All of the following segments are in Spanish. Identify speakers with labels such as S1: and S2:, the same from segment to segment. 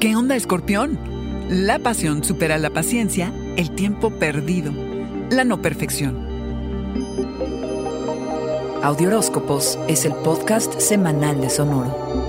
S1: ¿Qué onda, escorpión? La pasión supera la paciencia, el tiempo perdido, la no perfección.
S2: Audioróscopos es el podcast semanal de Sonoro.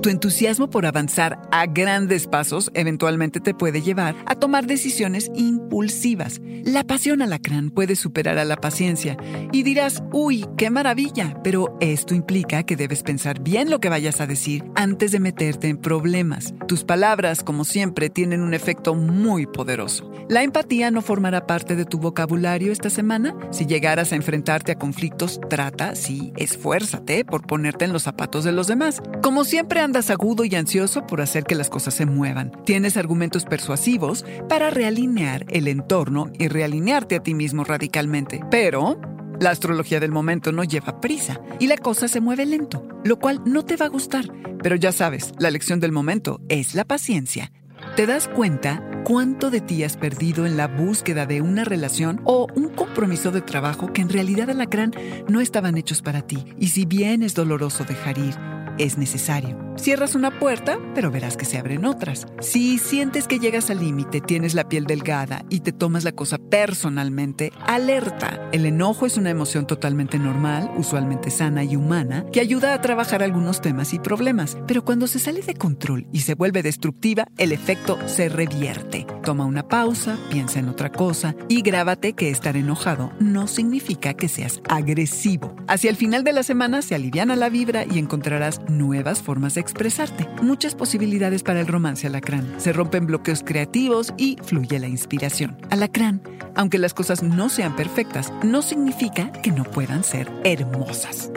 S1: Tu entusiasmo por avanzar a grandes pasos eventualmente te puede llevar a tomar decisiones impulsivas. La pasión alacrán puede superar a la paciencia y dirás, uy, qué maravilla, pero esto implica que debes pensar bien lo que vayas a decir antes de meterte en problemas. Tus palabras, como siempre, tienen un efecto muy poderoso. La empatía no formará parte de tu vocabulario esta semana. Si llegaras a enfrentarte a conflictos, trata, sí, esfuérzate por ponerte en los zapatos de los demás. Como siempre, andas agudo y ansioso por hacer que las cosas se muevan. Tienes argumentos persuasivos para realinear el entorno y realinearte a ti mismo radicalmente. Pero la astrología del momento no lleva prisa y la cosa se mueve lento, lo cual no te va a gustar. Pero ya sabes, la lección del momento es la paciencia. ¿Te das cuenta cuánto de ti has perdido en la búsqueda de una relación o un compromiso de trabajo que en realidad alacrán no estaban hechos para ti? Y si bien es doloroso dejar ir, es necesario. Cierras una puerta, pero verás que se abren otras. Si sientes que llegas al límite, tienes la piel delgada y te tomas la cosa personalmente, alerta. El enojo es una emoción totalmente normal, usualmente sana y humana, que ayuda a trabajar algunos temas y problemas. Pero cuando se sale de control y se vuelve destructiva, el efecto se revierte. Toma una pausa, piensa en otra cosa y grábate que estar enojado no significa que seas agresivo. Hacia el final de la semana se aliviana la vibra y encontrarás nuevas formas de expresarte. Muchas posibilidades para el romance alacrán. Se rompen bloqueos creativos y fluye la inspiración. Alacrán, aunque las cosas no sean perfectas, no significa que no puedan ser hermosas.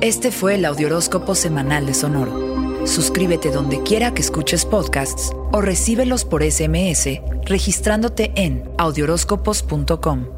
S2: Este fue el Audioróscopo semanal de Sonoro. Suscríbete donde quiera que escuches podcasts o recíbelos por SMS registrándote en audioróscopos.com.